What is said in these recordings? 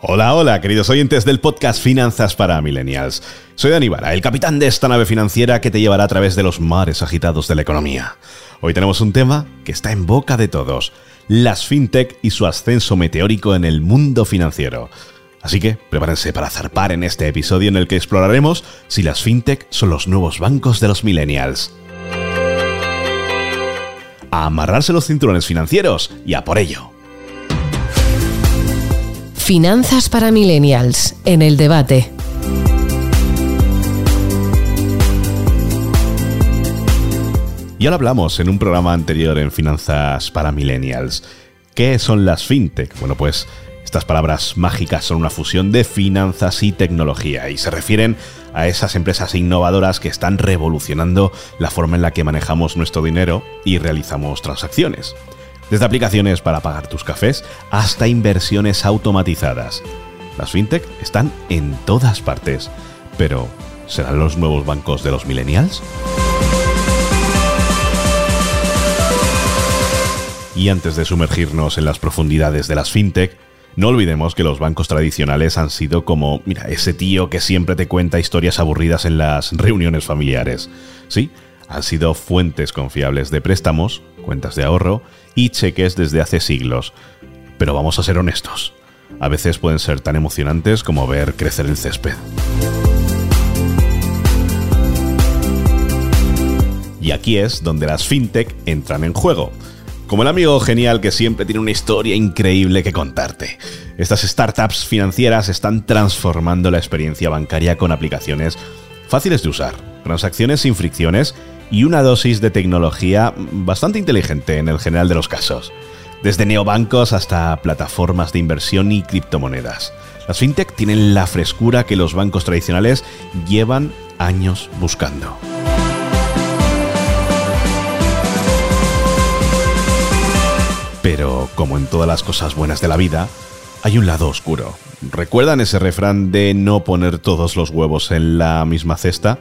Hola, hola, queridos oyentes del podcast Finanzas para Millennials. Soy Dani el capitán de esta nave financiera que te llevará a través de los mares agitados de la economía. Hoy tenemos un tema que está en boca de todos, las fintech y su ascenso meteórico en el mundo financiero. Así que prepárense para zarpar en este episodio en el que exploraremos si las fintech son los nuevos bancos de los millennials. A amarrarse los cinturones financieros y a por ello. Finanzas para Millennials, en el debate. Ya lo hablamos en un programa anterior en Finanzas para Millennials. ¿Qué son las fintech? Bueno, pues estas palabras mágicas son una fusión de finanzas y tecnología y se refieren a esas empresas innovadoras que están revolucionando la forma en la que manejamos nuestro dinero y realizamos transacciones desde aplicaciones para pagar tus cafés hasta inversiones automatizadas. Las fintech están en todas partes, pero ¿serán los nuevos bancos de los millennials? Y antes de sumergirnos en las profundidades de las fintech, no olvidemos que los bancos tradicionales han sido como, mira, ese tío que siempre te cuenta historias aburridas en las reuniones familiares. Sí, han sido fuentes confiables de préstamos, cuentas de ahorro y cheques desde hace siglos. Pero vamos a ser honestos, a veces pueden ser tan emocionantes como ver crecer el césped. Y aquí es donde las fintech entran en juego. Como el amigo genial que siempre tiene una historia increíble que contarte. Estas startups financieras están transformando la experiencia bancaria con aplicaciones fáciles de usar, transacciones sin fricciones y una dosis de tecnología bastante inteligente en el general de los casos. Desde neobancos hasta plataformas de inversión y criptomonedas. Las fintech tienen la frescura que los bancos tradicionales llevan años buscando. Pero, como en todas las cosas buenas de la vida, hay un lado oscuro. ¿Recuerdan ese refrán de no poner todos los huevos en la misma cesta?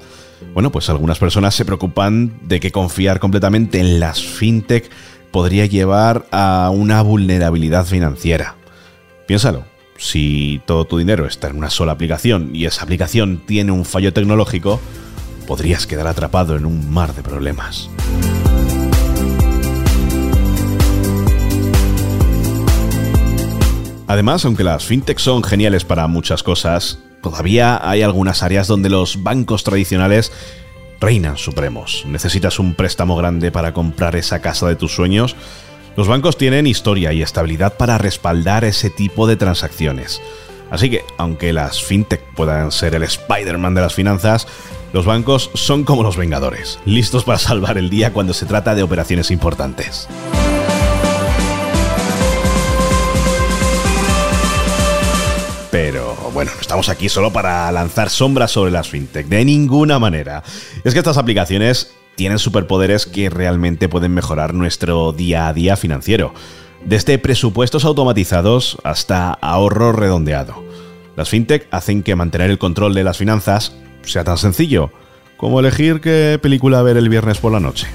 Bueno, pues algunas personas se preocupan de que confiar completamente en las fintech podría llevar a una vulnerabilidad financiera. Piénsalo, si todo tu dinero está en una sola aplicación y esa aplicación tiene un fallo tecnológico, podrías quedar atrapado en un mar de problemas. Además, aunque las fintech son geniales para muchas cosas, todavía hay algunas áreas donde los bancos tradicionales reinan supremos. ¿Necesitas un préstamo grande para comprar esa casa de tus sueños? Los bancos tienen historia y estabilidad para respaldar ese tipo de transacciones. Así que, aunque las fintech puedan ser el Spider-Man de las finanzas, los bancos son como los Vengadores, listos para salvar el día cuando se trata de operaciones importantes. Bueno, no estamos aquí solo para lanzar sombras sobre las fintech, de ninguna manera. Es que estas aplicaciones tienen superpoderes que realmente pueden mejorar nuestro día a día financiero, desde presupuestos automatizados hasta ahorro redondeado. Las fintech hacen que mantener el control de las finanzas sea tan sencillo como elegir qué película ver el viernes por la noche.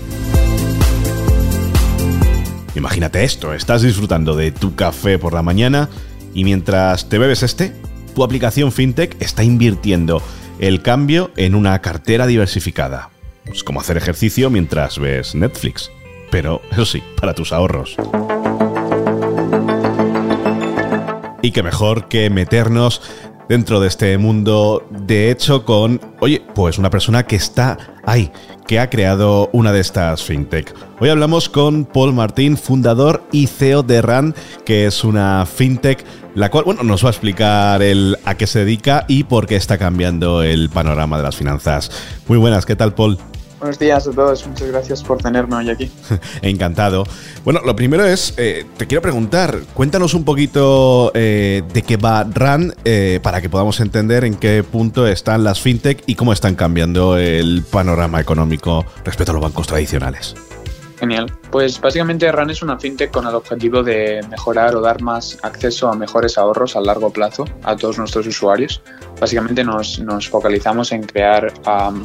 Imagínate esto, estás disfrutando de tu café por la mañana y mientras te bebes este, tu aplicación FinTech está invirtiendo el cambio en una cartera diversificada. Es como hacer ejercicio mientras ves Netflix. Pero, eso sí, para tus ahorros. Y qué mejor que meternos dentro de este mundo, de hecho, con, oye, pues una persona que está ahí, que ha creado una de estas fintech. Hoy hablamos con Paul Martín, fundador y CEO de RAN, que es una fintech, la cual, bueno, nos va a explicar el a qué se dedica y por qué está cambiando el panorama de las finanzas. Muy buenas, ¿qué tal, Paul? Buenos días a todos, muchas gracias por tenerme hoy aquí. Encantado. Bueno, lo primero es, eh, te quiero preguntar, cuéntanos un poquito eh, de qué va RAN eh, para que podamos entender en qué punto están las fintech y cómo están cambiando el panorama económico respecto a los bancos tradicionales. Genial. Pues básicamente RAN es una fintech con el objetivo de mejorar o dar más acceso a mejores ahorros a largo plazo a todos nuestros usuarios. Básicamente nos, focalizamos en crear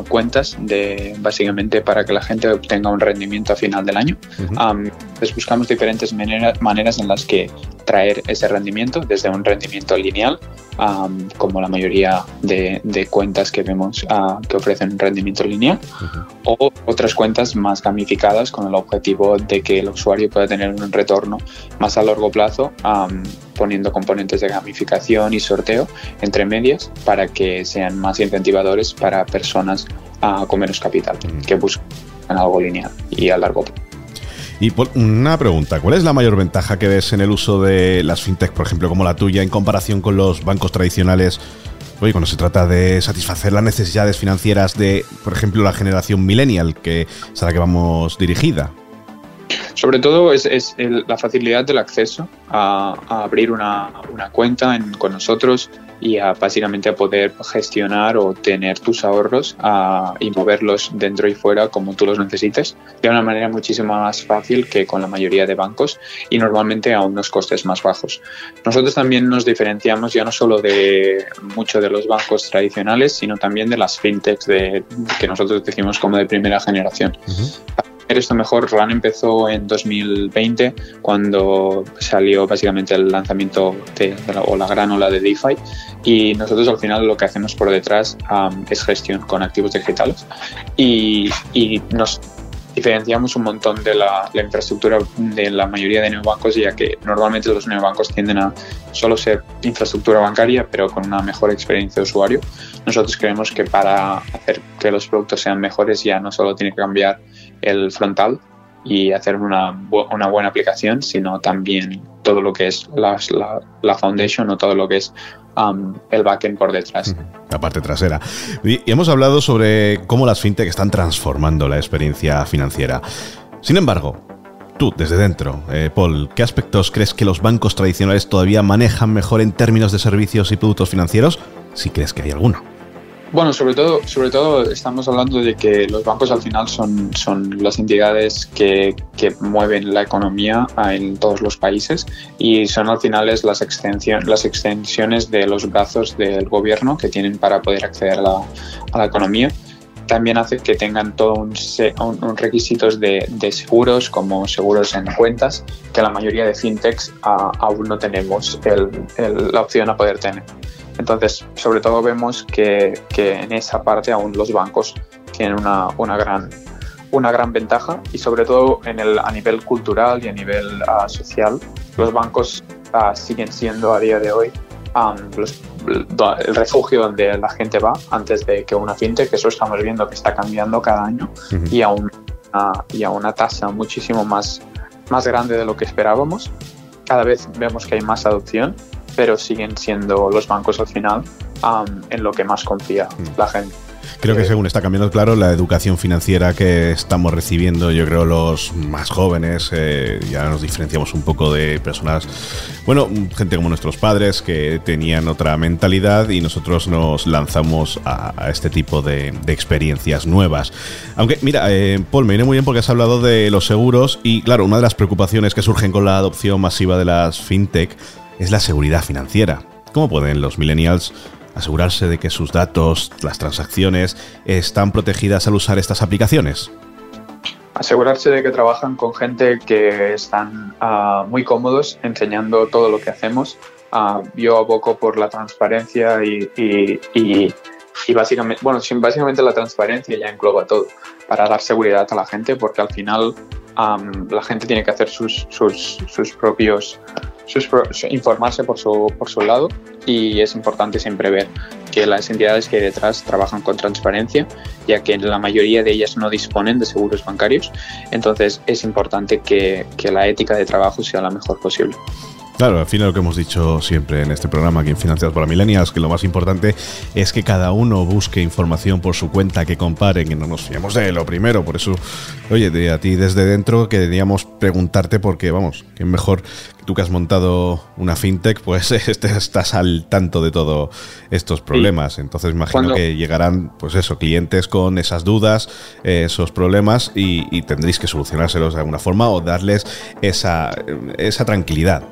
cuentas de básicamente para que la gente obtenga un rendimiento a final del año. Uh buscamos diferentes maneras en las que traer ese rendimiento desde un rendimiento lineal, como la mayoría de, cuentas que vemos uh, que ofrecen un rendimiento lineal, o otras cuentas más gamificadas con el objetivo de que el usuario pueda tener un retorno más a largo plazo, poniendo componentes de gamificación y sorteo entre medias para que sean más incentivadores para personas uh, con menos capital que buscan algo lineal y a largo plazo. Y una pregunta, ¿cuál es la mayor ventaja que ves en el uso de las fintech, por ejemplo, como la tuya, en comparación con los bancos tradicionales? Oye, cuando se trata de satisfacer las necesidades financieras de, por ejemplo, la generación millennial, que es a la que vamos dirigida. Sobre todo es, la facilidad del acceso a, abrir una, cuenta con nosotros, y a, básicamente a poder gestionar o tener tus ahorros y moverlos dentro y fuera como tú los necesites de una manera muchísimo más fácil que con la mayoría de bancos y normalmente a unos costes más bajos. Nosotros también nos diferenciamos ya no solo de muchos de los bancos tradicionales, sino también de las fintechs de, que nosotros decimos como de primera generación esto mejor, RAN empezó en 2020 cuando salió básicamente el lanzamiento de, la, o la gran ola de DeFi y nosotros al final lo que hacemos por detrás es gestión con activos digitales y, nos diferenciamos un montón de la, infraestructura de la mayoría de neobancos, ya que normalmente los neobancos tienden a solo ser infraestructura bancaria, pero con una mejor experiencia de usuario. Nosotros creemos que para hacer que los productos sean mejores ya no solo tiene que cambiar el frontal y hacer una, una buena aplicación, sino también todo lo que es la, la, foundation o todo lo que es um, el backend por detrás. La parte trasera. Y hemos hablado sobre cómo las fintech están transformando la experiencia financiera. Sin embargo, tú, desde dentro, eh, Paul, ¿qué aspectos crees que los bancos tradicionales todavía manejan mejor en términos de servicios y productos financieros? Si crees que hay alguno. Bueno, sobre todo, sobre todo estamos hablando de que los bancos al final son, son las entidades que, que mueven la economía en todos los países y son al final las, extensión, las extensiones de los brazos del gobierno que tienen para poder acceder a la, a la economía también hace que tengan todos un, un, requisitos de, de, seguros, como seguros en cuentas, que la mayoría de fintechs aún no tenemos el, la opción a poder tener. Entonces, sobre todo vemos que, en esa parte aún los bancos tienen una, una, gran, una gran ventaja y sobre todo en el, a nivel cultural y a nivel ah, social, los bancos ah, siguen siendo a día de hoy el refugio donde la gente va antes de que una fintech, que eso estamos viendo que está cambiando cada año y, a una, y a una tasa muchísimo más, más grande de lo que esperábamos. Cada vez vemos que hay más adopción pero siguen siendo los bancos al final en lo que más confía mm. la gente. Creo que según está cambiando, claro, la educación financiera que estamos recibiendo, yo creo los más jóvenes, eh, ya nos diferenciamos un poco de personas, bueno, gente como nuestros padres que tenían otra mentalidad y nosotros nos lanzamos a, este tipo de, experiencias nuevas. Aunque, mira, eh, Paul, me viene muy bien porque has hablado de los seguros y, claro, una de las preocupaciones que surgen con la adopción masiva de las fintech es la seguridad financiera. ¿Cómo pueden los millennials asegurarse de que sus datos, las transacciones, están protegidas al usar estas aplicaciones? Asegurarse de que trabajan con gente que están ah, muy cómodos enseñando todo lo que hacemos. Uh, yo aboco por la transparencia y, y, básicamente, bueno, básicamente la transparencia ya engloba todo para dar seguridad a la gente porque al final la gente tiene que hacer sus, sus, sus propios informarse por su, por su lado y es importante siempre ver que las entidades que hay detrás trabajan con transparencia, ya que la mayoría de ellas no disponen de seguros bancarios. Entonces es importante que, que la ética de trabajo sea la mejor posible. Claro, al final lo que hemos dicho siempre en este programa aquí en Financiados para Millennials, que lo más importante es que cada uno busque información por su cuenta, que comparen, y no nos fiemos de lo primero. Por eso, oye, de a ti desde dentro queríamos preguntarte porque, vamos, que mejor tú que has montado una fintech, pues este, estás al tanto de todos estos problemas. Entonces imagino que llegarán, pues eso, clientes con esas dudas, esos problemas y, y tendréis que solucionárselos de alguna forma o darles esa, esa tranquilidad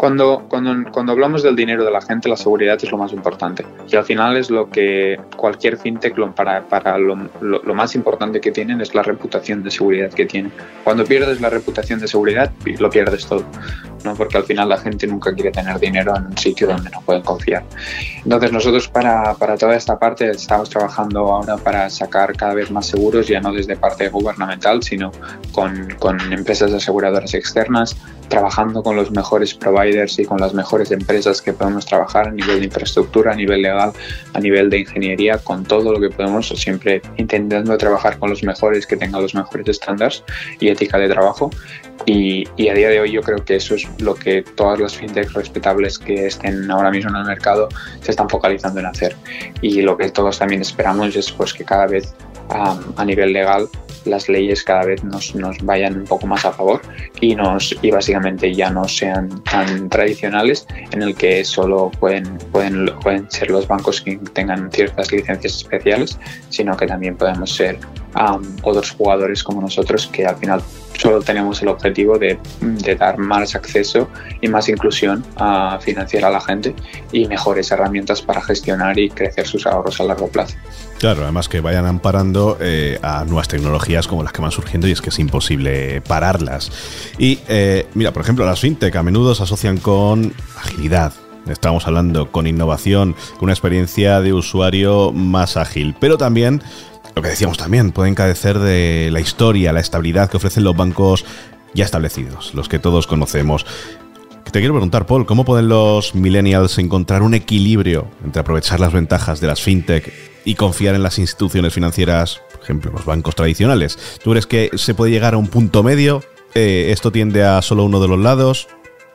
Cuando, cuando, cuando hablamos del dinero de la gente, la seguridad es lo más importante. Y al final es lo que cualquier fintech, para, para lo, lo, más importante que tienen es la reputación de seguridad que tienen. Cuando pierdes la reputación de seguridad, lo pierdes todo. ¿no? Porque al final la gente nunca quiere tener dinero en un sitio donde no pueden confiar. Entonces nosotros para, para toda esta parte estamos trabajando ahora para sacar cada vez más seguros, ya no desde parte gubernamental, sino con, con empresas aseguradoras externas, trabajando con los mejores providers y con las mejores empresas que podemos trabajar a nivel de infraestructura, a nivel legal, a nivel de ingeniería, con todo lo que podemos, siempre intentando trabajar con los mejores que tengan los mejores estándares y ética de trabajo. Y, y, a día de hoy yo creo que eso es lo que todas las fintechs respetables que estén ahora mismo en el mercado se están focalizando en hacer. Y lo que todos también esperamos es pues, que cada vez a nivel legal las leyes cada vez nos, nos, vayan un poco más a favor y, nos, y básicamente ya no sean tan tradicionales en el que solo pueden, pueden, pueden ser los bancos que tengan ciertas licencias especiales, sino que también podemos ser otros jugadores como nosotros que al final solo tenemos el objetivo de, de dar más acceso y más inclusión a financiar a la gente y mejores herramientas para gestionar y crecer sus ahorros a largo plazo. Claro, además que vayan amparando eh, a nuevas tecnologías como las que van surgiendo y es que es imposible pararlas. Y eh, mira, por ejemplo, las fintech a menudo se asocian con agilidad, Estamos hablando con innovación, con una experiencia de usuario más ágil, pero también, lo que decíamos también, pueden carecer de la historia, la estabilidad que ofrecen los bancos ya establecidos, los que todos conocemos. Te quiero preguntar, Paul, ¿cómo pueden los millennials encontrar un equilibrio entre aprovechar las ventajas de las fintech y confiar en las instituciones financieras, por ejemplo, los bancos tradicionales? ¿Tú crees que se puede llegar a un punto medio? Eh, ¿Esto tiende a solo uno de los lados?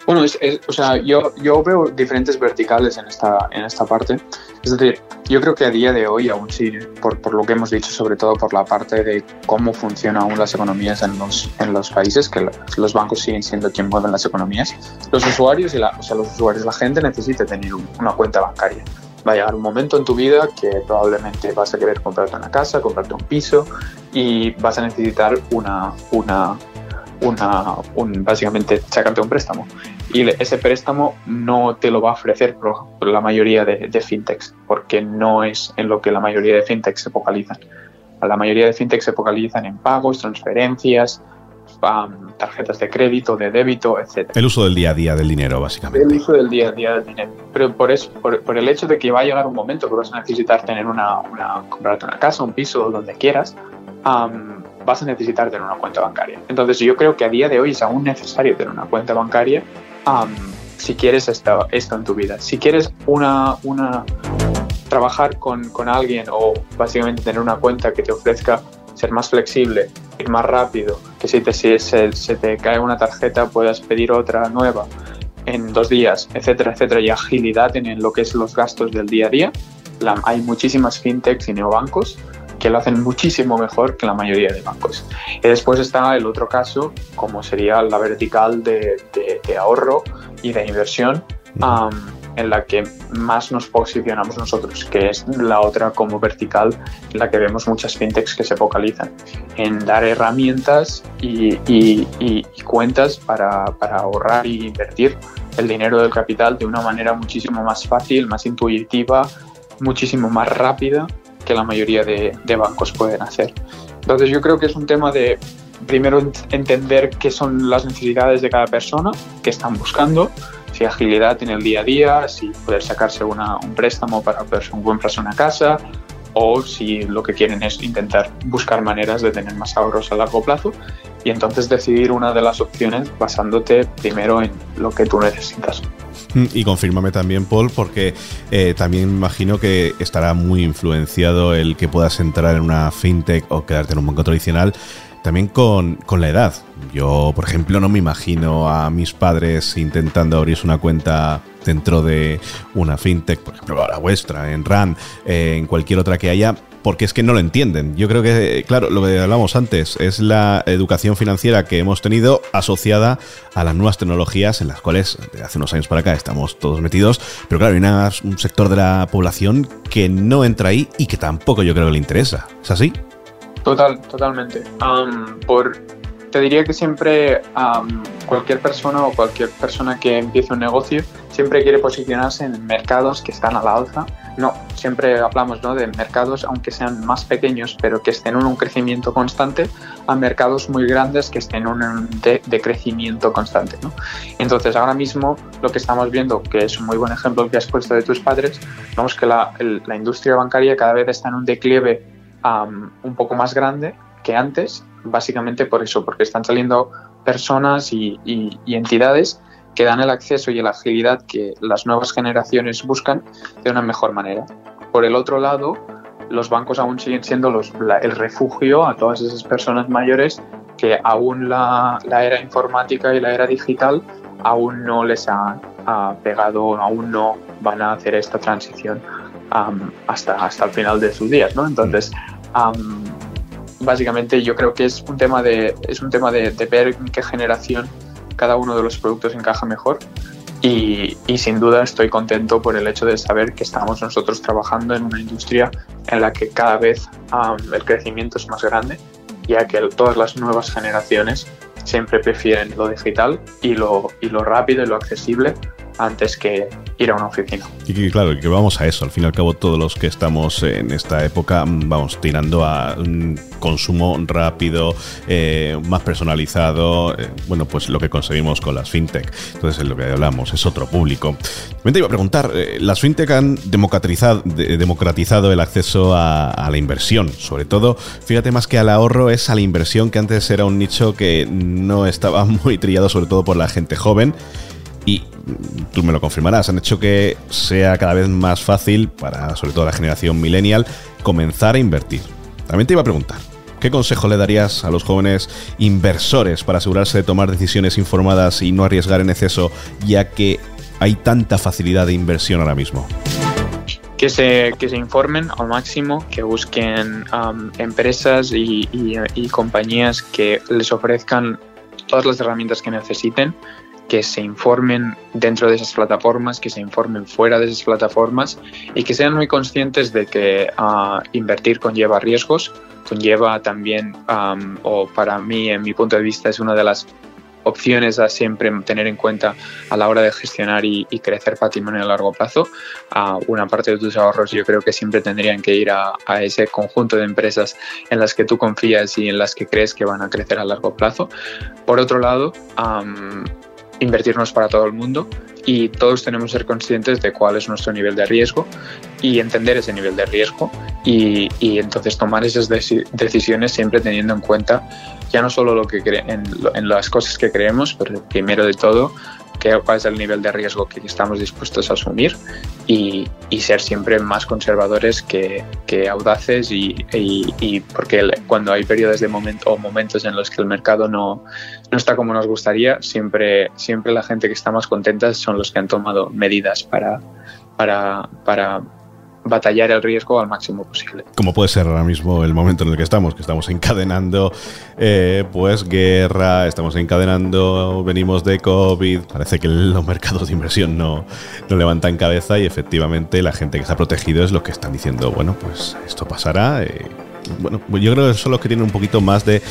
Bueno, es, o sea, yo, yo veo diferentes verticales en esta, en esta parte. Es decir, yo creo que a día de hoy, aún sí, por, por lo que hemos dicho, sobre todo por la parte de cómo funcionan aún las economías en los, en los países, que los bancos siguen siendo quien mueven las economías, los usuarios y la, o sea, los usuarios, la gente necesita tener una cuenta bancaria. Va a llegar un momento en tu vida que probablemente vas a querer comprarte una casa, comprarte un piso y vas a necesitar una, una, una, un, básicamente sacarte un préstamo y ese préstamo no te lo va a ofrecer por, la mayoría de, de, fintechs, porque no es en lo que la mayoría de fintechs se focalizan. La mayoría de fintechs se focalizan en pagos, transferencias, tarjetas de crédito, de débito, etc. El uso del día a día del dinero, básicamente. El uso del día a día del dinero. Pero por, eso, por, el hecho de que va a llegar un momento que vas a necesitar tener una, una comprarte una casa, un piso, donde quieras, vas a necesitar tener una cuenta bancaria. Entonces yo creo que a día de hoy es aún necesario tener una cuenta bancaria si quieres esto, esto en tu vida. Si quieres una, una trabajar con, con, alguien o básicamente tener una cuenta que te ofrezca ser más flexible, ir más rápido, que si, te, si se, se te cae una tarjeta puedas pedir otra nueva en dos días, etcétera, etcétera, y agilidad en lo que es los gastos del día a día. La, hay muchísimas fintechs y neobancos que lo hacen muchísimo mejor que la mayoría de bancos. Y después está el otro caso, como sería la vertical de, de, ahorro y de inversión, en la que más nos posicionamos nosotros, que es la otra como vertical, en la que vemos muchas fintechs que se focalizan en dar herramientas y, y, y cuentas para, para ahorrar y invertir el dinero del capital de una manera muchísimo más fácil, más intuitiva, muchísimo más rápida que la mayoría de, bancos pueden hacer. Entonces yo creo que es un tema de primero entender qué son las necesidades de cada persona, qué están buscando, si agilidad en el día a día, si poder sacarse un préstamo para comprarse una casa o si lo que quieren es intentar buscar maneras de tener más ahorros a largo plazo y entonces decidir una de las opciones basándote primero en lo que tú necesitas. Y confírmame también, Paul, porque eh, también imagino que estará muy influenciado el que puedas entrar en una fintech o quedarte en un banco tradicional también con, con, la edad. Yo, por ejemplo, no me imagino a mis padres intentando abrirse una cuenta dentro de una fintech, por ejemplo, la vuestra, en RAN, eh, en cualquier otra que haya, porque es que no lo entienden. Yo creo que, claro, lo que hablamos antes es la educación financiera que hemos tenido asociada a las nuevas tecnologías en las cuales desde hace unos años para acá estamos todos metidos, pero claro, hay un sector de la población que no entra ahí y que tampoco yo creo que le interesa. ¿Es así? Total, totalmente. por te diría que siempre cualquier persona o cualquier persona que empiece un negocio siempre quiere posicionarse en mercados que están a la alza. No, siempre hablamos ¿no? de mercados, aunque sean más pequeños, pero que estén en un crecimiento constante, a mercados muy grandes que estén en un de, crecimiento constante. ¿no? Entonces, ahora mismo lo que estamos viendo, que es un muy buen ejemplo que has puesto de tus padres, vemos que la, la industria bancaria cada vez está en un declive un poco más grande que antes, básicamente por eso, porque están saliendo personas y, entidades que dan el acceso y la agilidad que las nuevas generaciones buscan de una mejor manera. Por el otro lado, los bancos aún siguen siendo los, el refugio a todas esas personas mayores que aún la, era informática y la era digital aún no les ha, pegado, aún no van a hacer esta transición hasta, hasta el final de sus días. ¿no? Entonces, básicamente yo creo que es un tema de, es un tema de, ver en qué generación cada uno de los productos encaja mejor. Y, sin duda estoy contento por el hecho de saber que estamos nosotros trabajando en una industria en la que cada vez el crecimiento es más grande, ya que todas las nuevas generaciones siempre prefieren lo digital y lo, y lo rápido y lo accesible antes que ir a una oficina. Y claro, que vamos a eso. Al fin y al cabo, todos los que estamos en esta época mm, vamos tirando a un consumo rápido, eh, más personalizado. Eh, bueno, pues lo que conseguimos con las fintech. Entonces, es lo que hablamos, es otro público. Me te iba a preguntar, eh, las fintech han democratizado, el acceso a la inversión. Sobre todo, fíjate más que al ahorro, es a la inversión que antes era un nicho que no estaba muy trillado, sobre todo por la gente joven y tú me lo confirmarás, han hecho que sea cada vez más fácil para sobre todo la generación millennial comenzar a invertir. También te iba a preguntar, ¿qué consejo le darías a los jóvenes inversores para asegurarse de tomar decisiones informadas y no arriesgar en exceso ya que hay tanta facilidad de inversión ahora mismo? Que se, que se informen al máximo, que busquen empresas y compañías que les ofrezcan todas las herramientas que necesiten que se informen dentro de esas plataformas, que se informen fuera de esas plataformas y que sean muy conscientes de que uh, invertir conlleva riesgos, conlleva también, um, o para mí, en mi punto de vista, es una de las opciones a siempre tener en cuenta a la hora de gestionar y, crecer patrimonio a largo plazo. Uh, una parte de tus ahorros yo creo que siempre tendrían que ir a, a, ese conjunto de empresas en las que tú confías y en las que crees que van a crecer a largo plazo. Por otro lado, um, invertirnos para todo el mundo y todos tenemos que ser conscientes de cuál es nuestro nivel de riesgo y entender ese nivel de riesgo y, entonces tomar esas decisiones siempre teniendo en cuenta ya no solo lo que en, en las cosas que creemos, pero primero de todo cuál es el nivel de riesgo que estamos dispuestos a asumir y, ser siempre más conservadores que, audaces y, porque cuando hay periodos de momento o momentos en los que el mercado no, no está como nos gustaría, siempre, siempre la gente que está más contenta son los que han tomado medidas para, para, para batallar el riesgo al máximo posible. Como puede ser ahora mismo el momento en el que estamos, que estamos encadenando eh, pues guerra, estamos encadenando, venimos de COVID, parece que los mercados de inversión no, no levantan cabeza y efectivamente la gente que está protegido es lo que están diciendo, bueno, pues esto pasará. Eh, bueno, yo creo que son los que tienen un poquito más de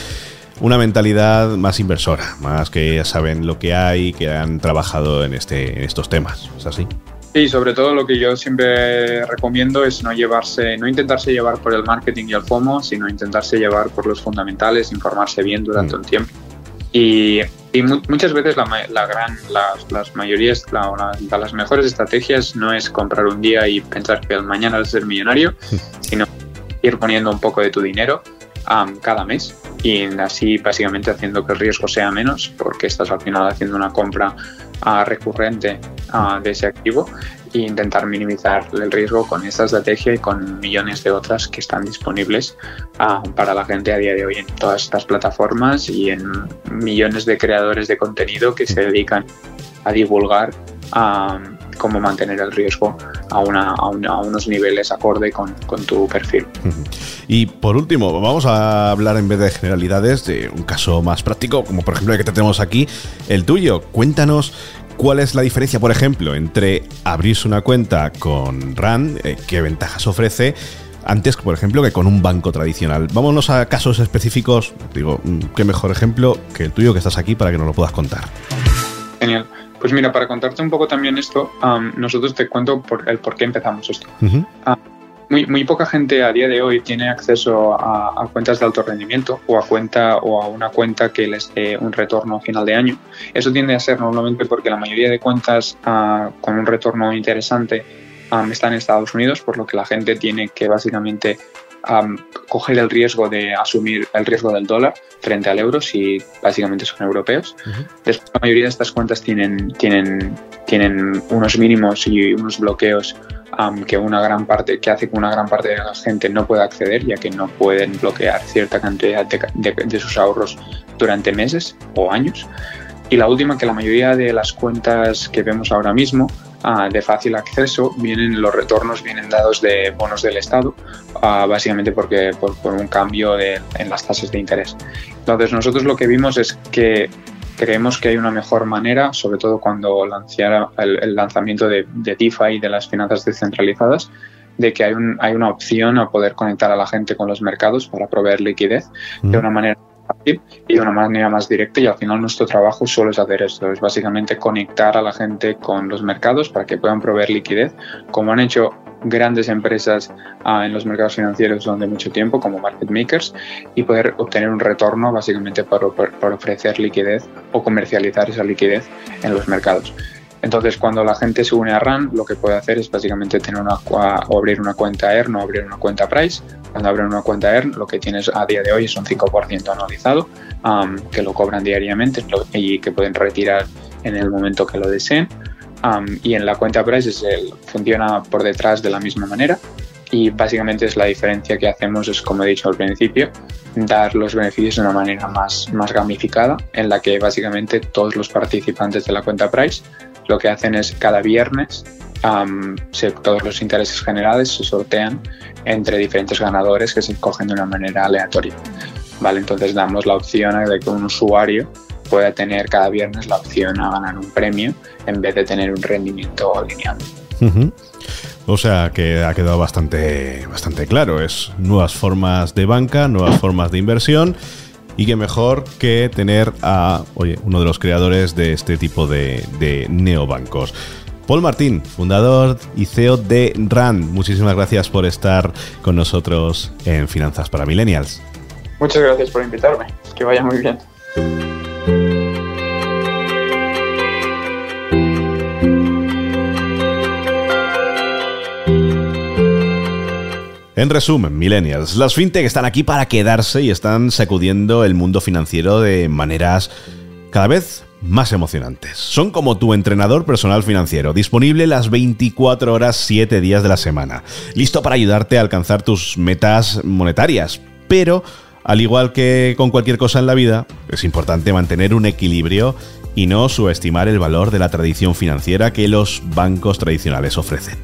una mentalidad más inversora, más que ya saben lo que hay, que han trabajado en, este, en estos temas. ¿Es así? Sí, sobre todo lo que yo siempre recomiendo es no llevarse, no intentarse llevar por el marketing y el FOMO, sino intentarse llevar por los fundamentales, informarse bien durante mm. un tiempo. Y, y muchas veces la, la gran, las, las mayorías, la, las mejores estrategias no es comprar un día y pensar que el mañana vas a ser millonario, sino ir poniendo un poco de tu dinero um, cada mes y así básicamente haciendo que el riesgo sea menos porque estás al final haciendo una compra uh, recurrente de ese activo e intentar minimizar el riesgo con esta estrategia y con millones de otras que están disponibles para la gente a día de hoy en todas estas plataformas y en millones de creadores de contenido que se dedican a divulgar cómo mantener el riesgo a, una, a, unos niveles acorde con, tu perfil. Y por último, vamos a hablar en vez de generalidades de un caso más práctico, como por ejemplo el que tenemos aquí, el tuyo. Cuéntanos ¿Cuál es la diferencia, por ejemplo, entre abrirse una cuenta con RAN, eh, qué ventajas ofrece, antes, por ejemplo, que con un banco tradicional. Vámonos a casos específicos. Digo, mm, qué mejor ejemplo que el tuyo que estás aquí para que nos lo puedas contar. Genial. Pues mira, para contarte un poco también esto, nosotros te cuento por el por qué empezamos esto. muy, muy, poca gente a día de hoy tiene acceso a, cuentas de alto rendimiento o a cuenta o a una cuenta que les dé un retorno a final de año. Eso tiende a ser normalmente porque la mayoría de cuentas ah, con un retorno interesante están en Estados Unidos, por lo que la gente tiene que básicamente coger el riesgo de asumir el riesgo del dólar frente al euro si básicamente son europeos. Después, la mayoría de estas cuentas tienen, tienen, tienen unos mínimos y unos bloqueos que una gran parte que hace que una gran parte de la gente no pueda acceder ya que no pueden bloquear cierta cantidad de sus ahorros durante meses o años y la última, que la mayoría de las cuentas que vemos ahora mismo de fácil acceso, vienen los retornos vienen dados de bonos del Estado, ah, básicamente porque por, un cambio en las tasas de interés. Entonces nosotros lo que vimos es que creemos que hay una mejor manera, sobre todo cuando lanzara el, lanzamiento de, de DeFi y de las finanzas descentralizadas, de que hay, un, hay una opción a poder conectar a la gente con los mercados para proveer liquidez de una manera y de una manera más directa y al final nuestro trabajo solo es hacer esto, es básicamente conectar a la gente con los mercados para que puedan proveer liquidez, como han hecho grandes empresas ah, en los mercados financieros durante mucho tiempo, como market makers, y poder obtener un retorno básicamente por, por ofrecer liquidez o comercializar esa liquidez en los mercados. Entonces, cuando la gente se une a RAN, lo que puede hacer es básicamente tener una, o abrir una cuenta ERN o abrir una cuenta Price. Cuando abren una cuenta ERN, lo que tienes a día de hoy es un 5% anualizado, que lo cobran diariamente y que pueden retirar en el momento que lo deseen. y en la cuenta Price es funciona por detrás de la misma manera. Y básicamente es la diferencia que hacemos, es como he dicho al principio, dar los beneficios de una manera más, más gamificada, en la que básicamente todos los participantes de la cuenta Price lo que hacen es cada viernes todos los intereses generales se sortean entre diferentes ganadores que se cogen de una manera aleatoria. ¿vale? Entonces damos la opción de que un usuario pueda tener cada viernes la opción a ganar un premio en vez de tener un rendimiento lineal. O sea que ha quedado bastante, bastante claro. Es nuevas formas de banca, nuevas formas de inversión y qué mejor que tener a oye, uno de los creadores de este tipo de, de neobancos. Paul Martín, fundador y CEO de RAND. Muchísimas gracias por estar con nosotros en Finanzas para Millennials. Muchas gracias por invitarme. Que vaya muy bien. En resumen, millennials, las fintech están aquí para quedarse y están sacudiendo el mundo financiero de maneras cada vez más emocionantes. Son como tu entrenador personal financiero, disponible las 24 horas 7 días de la semana, listo para ayudarte a alcanzar tus metas monetarias, pero al igual que con cualquier cosa en la vida, es importante mantener un equilibrio y no subestimar el valor de la tradición financiera que los bancos tradicionales ofrecen.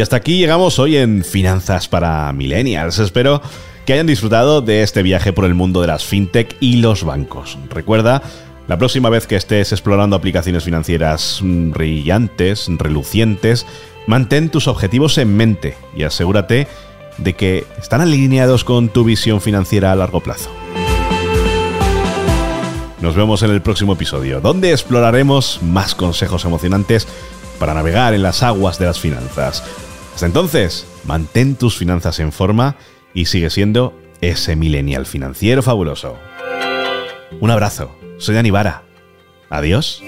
Y hasta aquí llegamos hoy en Finanzas para Millennials. Espero que hayan disfrutado de este viaje por el mundo de las fintech y los bancos. Recuerda, la próxima vez que estés explorando aplicaciones financieras brillantes, relucientes, mantén tus objetivos en mente y asegúrate de que están alineados con tu visión financiera a largo plazo. Nos vemos en el próximo episodio, donde exploraremos más consejos emocionantes para navegar en las aguas de las finanzas. Hasta entonces, mantén tus finanzas en forma y sigue siendo ese millennial financiero fabuloso. Un abrazo, soy Anibara. Adiós.